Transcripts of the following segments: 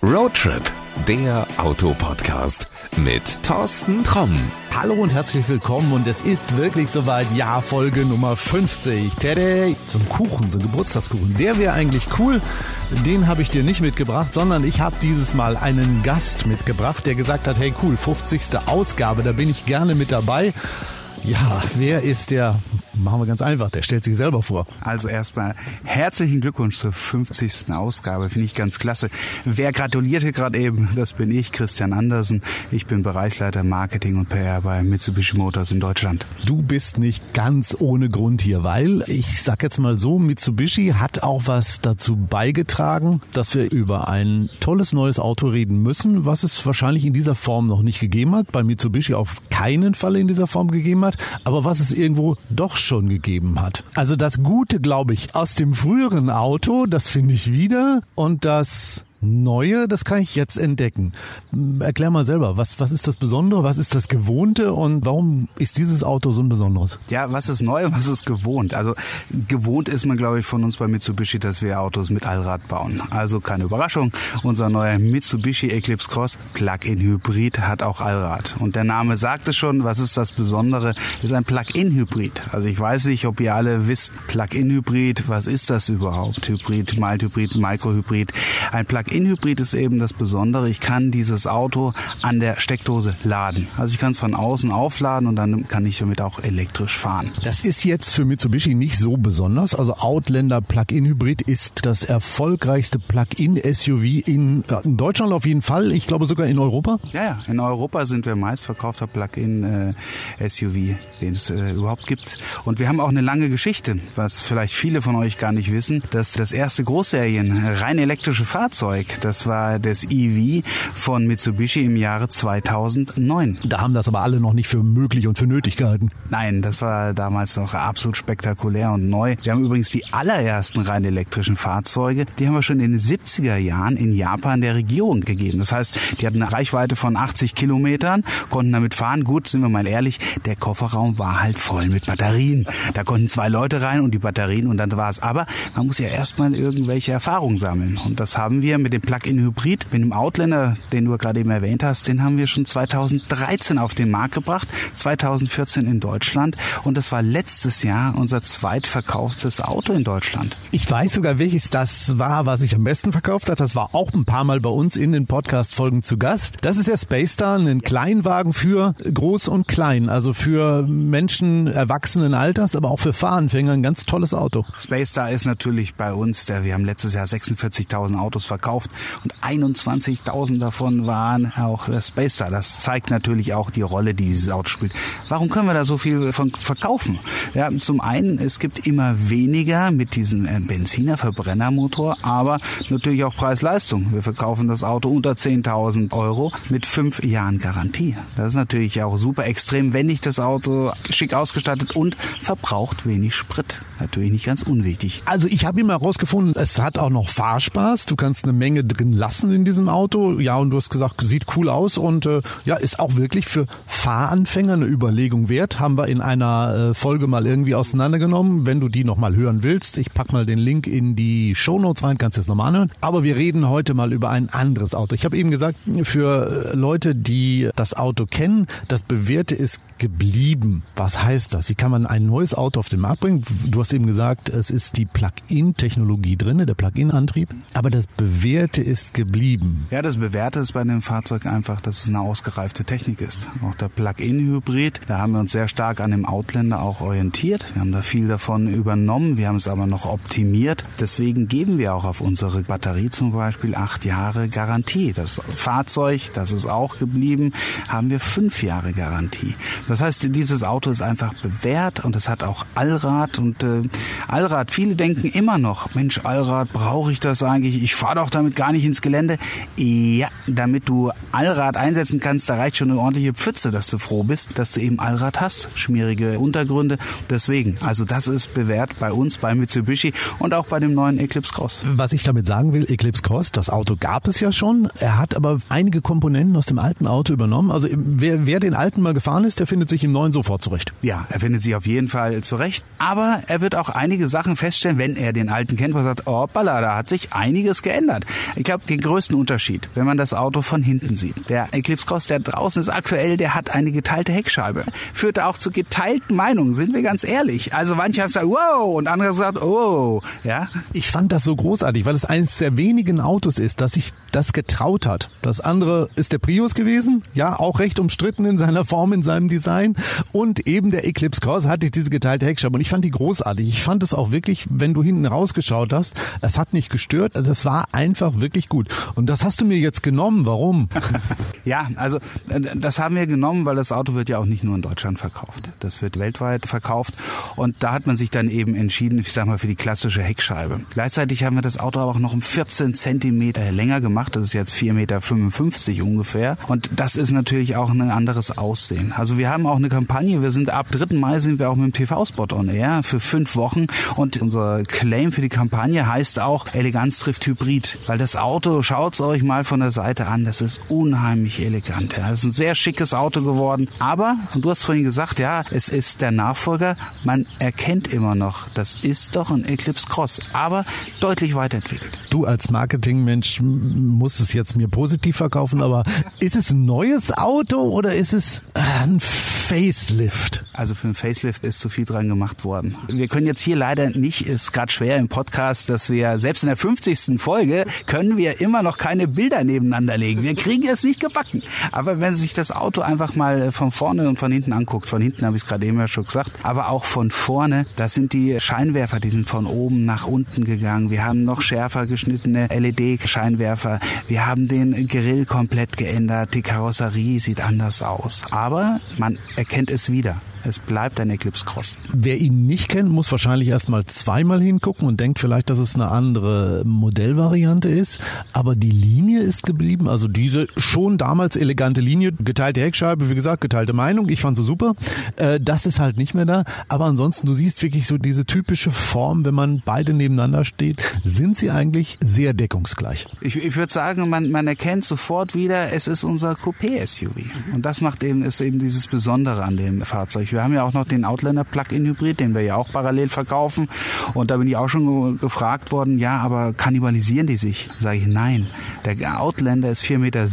Roadtrip, der Autopodcast mit Thorsten Tromm. Hallo und herzlich willkommen und es ist wirklich soweit, ja, Folge Nummer 50. Tada! So ein Kuchen, so ein Geburtstagskuchen, der wäre eigentlich cool. Den habe ich dir nicht mitgebracht, sondern ich habe dieses Mal einen Gast mitgebracht, der gesagt hat, hey cool, 50. Ausgabe, da bin ich gerne mit dabei. Ja, wer ist der? Machen wir ganz einfach, der stellt sich selber vor. Also erstmal herzlichen Glückwunsch zur 50. Ausgabe, finde ich ganz klasse. Wer gratulierte gerade eben, das bin ich, Christian Andersen. Ich bin Bereichsleiter Marketing und PR bei Mitsubishi Motors in Deutschland. Du bist nicht ganz ohne Grund hier, weil ich sag jetzt mal so, Mitsubishi hat auch was dazu beigetragen, dass wir über ein tolles neues Auto reden müssen, was es wahrscheinlich in dieser Form noch nicht gegeben hat, bei Mitsubishi auf keinen Fall in dieser Form gegeben hat, aber was es irgendwo doch schon gegeben hat. Also das Gute, glaube ich, aus dem früheren Auto, das finde ich wieder und das Neue, das kann ich jetzt entdecken. Erklär mal selber, was, was ist das Besondere, was ist das Gewohnte und warum ist dieses Auto so ein besonderes? Ja, was ist neu, was ist gewohnt? Also gewohnt ist man, glaube ich, von uns bei Mitsubishi, dass wir Autos mit Allrad bauen. Also keine Überraschung, unser neuer Mitsubishi Eclipse Cross Plug-in Hybrid hat auch Allrad. Und der Name sagt es schon, was ist das Besondere? Ist ein Plug-in Hybrid. Also ich weiß nicht, ob ihr alle wisst, Plug-in Hybrid, was ist das überhaupt? Hybrid, Mild Hybrid, Micro-Hybrid. Ein Plug Plug-in-Hybrid ist eben das Besondere. Ich kann dieses Auto an der Steckdose laden. Also ich kann es von außen aufladen und dann kann ich damit auch elektrisch fahren. Das ist jetzt für Mitsubishi nicht so besonders. Also Outlander Plug-in-Hybrid ist das erfolgreichste Plug-in-SUV in, in, Deutschland auf jeden Fall. Ich glaube sogar in Europa. Ja, ja. In Europa sind wir meistverkaufter Plug-in-SUV, äh, den es äh, überhaupt gibt. Und wir haben auch eine lange Geschichte, was vielleicht viele von euch gar nicht wissen, dass das erste Großserien rein elektrische Fahrzeug Fahrzeug. Das war das EV von Mitsubishi im Jahre 2009. Da haben das aber alle noch nicht für möglich und für nötig gehalten. Nein, das war damals noch absolut spektakulär und neu. Wir haben übrigens die allerersten rein elektrischen Fahrzeuge, die haben wir schon in den 70er Jahren in Japan der Regierung gegeben. Das heißt, die hatten eine Reichweite von 80 Kilometern, konnten damit fahren. Gut, sind wir mal ehrlich, der Kofferraum war halt voll mit Batterien. Da konnten zwei Leute rein und die Batterien und dann war es. Aber man muss ja erstmal irgendwelche Erfahrungen sammeln. Und das haben wir mit mit dem Plug-in-Hybrid, mit dem Outlander, den du gerade eben erwähnt hast, den haben wir schon 2013 auf den Markt gebracht, 2014 in Deutschland und das war letztes Jahr unser zweitverkauftes Auto in Deutschland. Ich weiß sogar, welches das war, was sich am besten verkauft hat. Das war auch ein paar Mal bei uns in den Podcast-Folgen zu Gast. Das ist der Space Star, ein Kleinwagen für groß und klein, also für Menschen erwachsenen Alters, aber auch für Fahranfänger ein ganz tolles Auto. Space Star ist natürlich bei uns, der, wir haben letztes Jahr 46.000 Autos verkauft verkauft und 21.000 davon waren auch Space Star. Das zeigt natürlich auch die Rolle, die dieses Auto spielt. Warum können wir da so viel von verkaufen? Ja, zum einen, es gibt immer weniger mit diesem äh, Benziner Verbrennermotor, aber natürlich auch Preis-Leistung. Wir verkaufen das Auto unter 10.000 Euro mit fünf Jahren Garantie. Das ist natürlich auch super extrem wendig das Auto, schick ausgestattet und verbraucht wenig Sprit. Natürlich nicht ganz unwichtig. Also ich habe immer herausgefunden, es hat auch noch Fahrspaß. Du kannst eine Menge Menge drin lassen in diesem Auto. Ja, und du hast gesagt, sieht cool aus und äh, ja, ist auch wirklich für Fahranfänger eine Überlegung wert. Haben wir in einer äh, Folge mal irgendwie auseinandergenommen. Wenn du die nochmal hören willst, ich pack mal den Link in die Show Notes rein, kannst du jetzt nochmal anhören. Aber wir reden heute mal über ein anderes Auto. Ich habe eben gesagt, für äh, Leute, die das Auto kennen, das Bewährte ist geblieben. Was heißt das? Wie kann man ein neues Auto auf den Markt bringen? Du hast eben gesagt, es ist die Plug-in-Technologie drin, der Plug-in-Antrieb. Aber das Bewährte Bewährte ist geblieben. Ja, das Bewährte ist bei dem Fahrzeug einfach, dass es eine ausgereifte Technik ist. Auch der Plug-in-Hybrid, da haben wir uns sehr stark an dem Outlander auch orientiert. Wir haben da viel davon übernommen, wir haben es aber noch optimiert. Deswegen geben wir auch auf unsere Batterie zum Beispiel acht Jahre Garantie. Das Fahrzeug, das ist auch geblieben, haben wir fünf Jahre Garantie. Das heißt, dieses Auto ist einfach bewährt und es hat auch Allrad und äh, Allrad. Viele denken immer noch, Mensch, Allrad, brauche ich das eigentlich? Ich fahre doch damit damit gar nicht ins Gelände. Ja, damit du Allrad einsetzen kannst, da reicht schon eine ordentliche Pfütze, dass du froh bist, dass du eben Allrad hast. Schmierige Untergründe. Deswegen, also das ist bewährt bei uns, bei Mitsubishi und auch bei dem neuen Eclipse Cross. Was ich damit sagen will, Eclipse Cross, das Auto gab es ja schon. Er hat aber einige Komponenten aus dem alten Auto übernommen. Also wer, wer den alten mal gefahren ist, der findet sich im neuen sofort zurecht. Ja, er findet sich auf jeden Fall zurecht. Aber er wird auch einige Sachen feststellen, wenn er den alten kennt, wo er sagt, oh, da hat sich einiges geändert. Ich glaube, den größten Unterschied, wenn man das Auto von hinten sieht. Der Eclipse Cross, der draußen ist aktuell, der hat eine geteilte Heckscheibe. Führt auch zu geteilten Meinungen, sind wir ganz ehrlich. Also manche haben gesagt, wow, und andere haben gesagt, oh, ja. Ich fand das so großartig, weil es eines der wenigen Autos ist, dass sich das getraut hat. Das andere ist der Prius gewesen, ja, auch recht umstritten in seiner Form, in seinem Design. Und eben der Eclipse Cross hatte diese geteilte Heckscheibe. Und ich fand die großartig. Ich fand es auch wirklich, wenn du hinten rausgeschaut hast, es hat nicht gestört. Das war einfach wirklich gut. Und das hast du mir jetzt genommen. Warum? ja, also äh, das haben wir genommen, weil das Auto wird ja auch nicht nur in Deutschland verkauft. Das wird weltweit verkauft. Und da hat man sich dann eben entschieden, ich sag mal, für die klassische Heckscheibe. Gleichzeitig haben wir das Auto aber auch noch um 14 Zentimeter länger gemacht. Das ist jetzt 4,55 Meter ungefähr. Und das ist natürlich auch ein anderes Aussehen. Also wir haben auch eine Kampagne. Wir sind ab 3. Mai sind wir auch mit dem TV-Spot on Air für fünf Wochen. Und unser Claim für die Kampagne heißt auch Eleganz trifft Hybrid. Weil das Auto, schaut's euch mal von der Seite an, das ist unheimlich elegant. Ja. Das ist ein sehr schickes Auto geworden. Aber, und du hast vorhin gesagt, ja, es ist der Nachfolger. Man erkennt immer noch, das ist doch ein Eclipse Cross, aber deutlich weiterentwickelt. Du als Marketingmensch musst es jetzt mir positiv verkaufen, aber ist es ein neues Auto oder ist es ein Facelift? Also für ein Facelift ist zu viel dran gemacht worden. Wir können jetzt hier leider nicht, ist gerade schwer im Podcast, dass wir selbst in der 50. Folge können wir immer noch keine Bilder nebeneinander legen. Wir kriegen es nicht gebacken. Aber wenn sich das Auto einfach mal von vorne und von hinten anguckt, von hinten habe ich es gerade eben ja schon gesagt, aber auch von vorne, das sind die Scheinwerfer, die sind von oben nach unten gegangen. Wir haben noch schärfer geschnittene LED-Scheinwerfer. Wir haben den Grill komplett geändert. Die Karosserie sieht anders aus. Aber man erkennt es wieder. Es bleibt ein Eclipse Cross. Wer ihn nicht kennt, muss wahrscheinlich erstmal zweimal hingucken und denkt vielleicht, dass es eine andere Modellvariante ist. Aber die Linie ist geblieben. Also diese schon damals elegante Linie, geteilte Heckscheibe, wie gesagt, geteilte Meinung. Ich fand sie super. Äh, das ist halt nicht mehr da. Aber ansonsten, du siehst wirklich so diese typische Form, wenn man beide nebeneinander steht, sind sie eigentlich sehr deckungsgleich. Ich, ich würde sagen, man, man erkennt sofort wieder, es ist unser Coupé-SUV. Und das macht eben, ist eben dieses Besondere an dem Fahrzeug. Wir haben ja auch noch den Outlander Plug-in Hybrid, den wir ja auch parallel verkaufen. Und da bin ich auch schon gefragt worden, ja, aber kannibalisieren die sich? Sage ich, nein. Der Outlander ist 4,70 Meter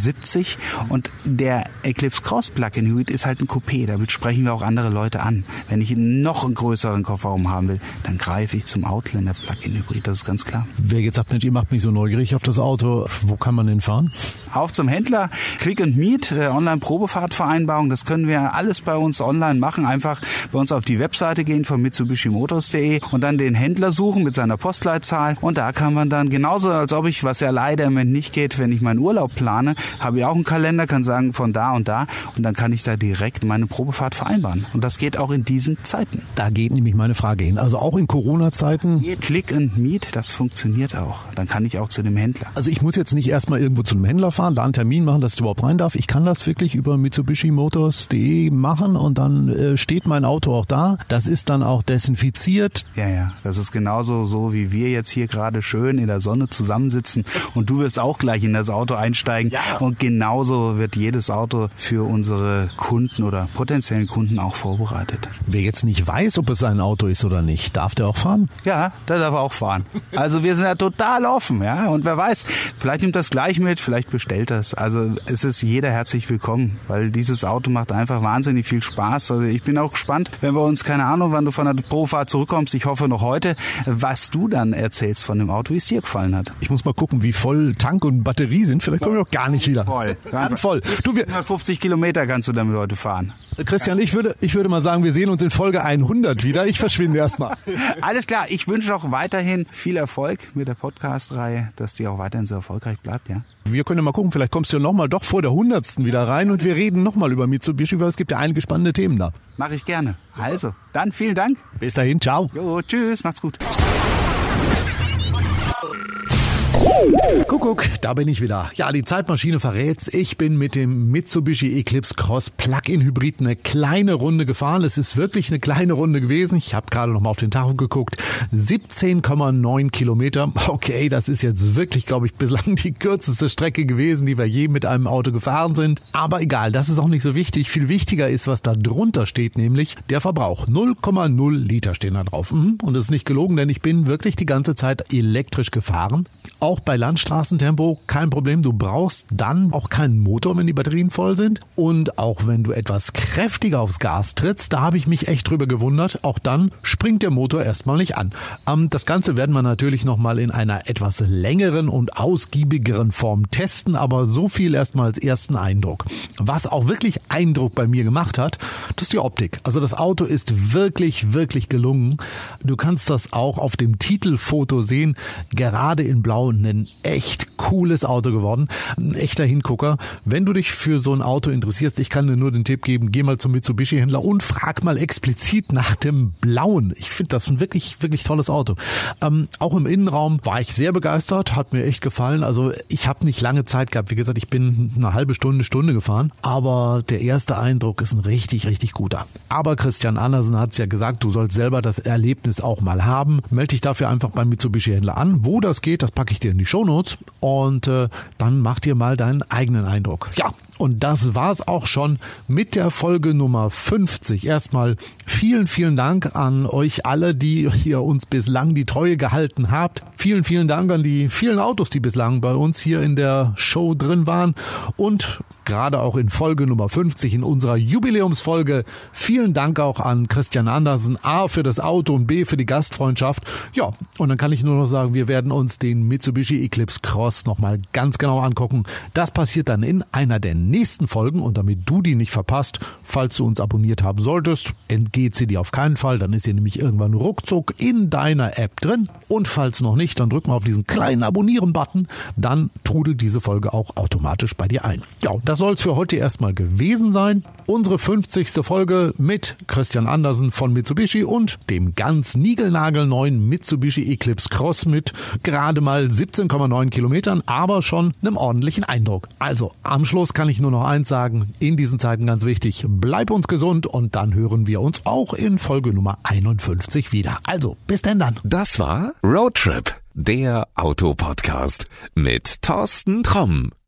und der Eclipse Cross Plug-in Hybrid ist halt ein Coupé. Damit sprechen wir auch andere Leute an. Wenn ich noch einen größeren Kofferraum haben will, dann greife ich zum Outlander Plug-in Hybrid. Das ist ganz klar. Wer jetzt sagt, Mensch, ihr macht mich so neugierig auf das Auto, wo kann man denn fahren? Auf zum Händler, Click and Meet, äh, Online-Probefahrtvereinbarung. Das können wir alles bei uns online machen einfach bei uns auf die Webseite gehen von mitsubishimotors.de und dann den Händler suchen mit seiner Postleitzahl und da kann man dann genauso, als ob ich, was ja leider im Moment nicht geht, wenn ich meinen Urlaub plane, habe ich auch einen Kalender, kann sagen von da und da und dann kann ich da direkt meine Probefahrt vereinbaren und das geht auch in diesen Zeiten. Da geht nämlich meine Frage hin, also auch in Corona-Zeiten. Click and Meet, das funktioniert auch. Dann kann ich auch zu dem Händler. Also ich muss jetzt nicht erstmal irgendwo zu einem Händler fahren, da einen Termin machen, dass ich überhaupt rein darf. Ich kann das wirklich über mitsubishimotors.de machen und dann äh, steht mein Auto auch da. Das ist dann auch desinfiziert. Ja, ja. Das ist genauso so, wie wir jetzt hier gerade schön in der Sonne zusammensitzen und du wirst auch gleich in das Auto einsteigen. Ja. Und genauso wird jedes Auto für unsere Kunden oder potenziellen Kunden auch vorbereitet. Wer jetzt nicht weiß, ob es sein Auto ist oder nicht, darf der auch fahren? Ja, der darf auch fahren. Also wir sind ja total offen, ja. Und wer weiß, vielleicht nimmt das gleich mit, vielleicht bestellt das. Also es ist jeder herzlich willkommen, weil dieses Auto macht einfach wahnsinnig viel Spaß. Also ich bin auch gespannt, wenn wir uns, keine Ahnung, wann du von der Probefahrt zurückkommst, ich hoffe noch heute, was du dann erzählst von dem Auto, wie es dir gefallen hat. Ich muss mal gucken, wie voll Tank und Batterie sind. Vielleicht komme ich auch gar nicht wieder. Voll. Ganz voll. Du, wir 150 Kilometer kannst du damit heute fahren. Christian, ich würde, ich würde mal sagen, wir sehen uns in Folge 100 wieder. Ich verschwinde erstmal. Alles klar. Ich wünsche auch weiterhin viel Erfolg mit der Podcast-Reihe, dass die auch weiterhin so erfolgreich bleibt, ja. Wir können mal gucken, vielleicht kommst du ja nochmal doch vor der 100. wieder rein und wir reden nochmal über Mitsubishi, weil es gibt ja einige spannende Themen da. Mache ich gerne. Super. Also, dann vielen Dank. Bis dahin, ciao. Jo, tschüss, macht's gut. Kuckuck, da bin ich wieder. Ja, die Zeitmaschine verrät's. Ich bin mit dem Mitsubishi Eclipse Cross Plug-in Hybrid eine kleine Runde gefahren. Es ist wirklich eine kleine Runde gewesen. Ich habe gerade noch mal auf den Tacho geguckt. 17,9 Kilometer. Okay, das ist jetzt wirklich, glaube ich, bislang die kürzeste Strecke gewesen, die wir je mit einem Auto gefahren sind. Aber egal, das ist auch nicht so wichtig. Viel wichtiger ist, was da drunter steht, nämlich der Verbrauch. 0,0 Liter stehen da drauf. Mhm. Und das ist nicht gelogen, denn ich bin wirklich die ganze Zeit elektrisch gefahren auch bei Landstraßentempo kein Problem. Du brauchst dann auch keinen Motor, wenn die Batterien voll sind. Und auch wenn du etwas kräftiger aufs Gas trittst, da habe ich mich echt drüber gewundert, auch dann springt der Motor erstmal nicht an. Ähm, das Ganze werden wir natürlich nochmal in einer etwas längeren und ausgiebigeren Form testen, aber so viel erstmal als ersten Eindruck. Was auch wirklich Eindruck bei mir gemacht hat, das ist die Optik. Also das Auto ist wirklich, wirklich gelungen. Du kannst das auch auf dem Titelfoto sehen. Gerade in Blau ein echt cooles Auto geworden. Ein echter Hingucker. Wenn du dich für so ein Auto interessierst, ich kann dir nur den Tipp geben, geh mal zum Mitsubishi-Händler und frag mal explizit nach dem Blauen. Ich finde das ein wirklich, wirklich tolles Auto. Ähm, auch im Innenraum war ich sehr begeistert, hat mir echt gefallen. Also ich habe nicht lange Zeit gehabt. Wie gesagt, ich bin eine halbe Stunde, Stunde gefahren. Aber der erste Eindruck ist ein richtig, richtig guter. Aber Christian Andersen hat es ja gesagt, du sollst selber das Erlebnis auch mal haben. Melde dich dafür einfach beim Mitsubishi-Händler an. Wo das geht, das packe ich dir in die Shownotes. Und äh, dann mach dir mal deinen eigenen Eindruck. Ja, und das war's auch schon mit der Folge Nummer 50. Erstmal vielen, vielen Dank an euch alle, die ihr uns bislang die Treue gehalten habt. Vielen, vielen Dank an die vielen Autos, die bislang bei uns hier in der Show drin waren. Und gerade auch in Folge Nummer 50 in unserer Jubiläumsfolge. Vielen Dank auch an Christian Andersen, A für das Auto und B für die Gastfreundschaft. Ja, und dann kann ich nur noch sagen, wir werden uns den Mitsubishi Eclipse Cross nochmal ganz genau angucken. Das passiert dann in einer der nächsten Folgen und damit du die nicht verpasst, falls du uns abonniert haben solltest, entgeht sie dir auf keinen Fall, dann ist sie nämlich irgendwann ruckzuck in deiner App drin und falls noch nicht, dann drück mal auf diesen kleinen Abonnieren-Button, dann trudelt diese Folge auch automatisch bei dir ein. Ja, das soll es für heute erstmal gewesen sein. Unsere 50. Folge mit Christian Andersen von Mitsubishi und dem ganz niegelnagelneuen Mitsubishi Eclipse Cross mit gerade mal 17,9 Kilometern, aber schon einem ordentlichen Eindruck. Also am Schluss kann ich nur noch eins sagen, in diesen Zeiten ganz wichtig, bleib uns gesund und dann hören wir uns auch in Folge Nummer 51 wieder. Also bis denn dann. Das war Roadtrip, der Autopodcast mit Thorsten Tromm.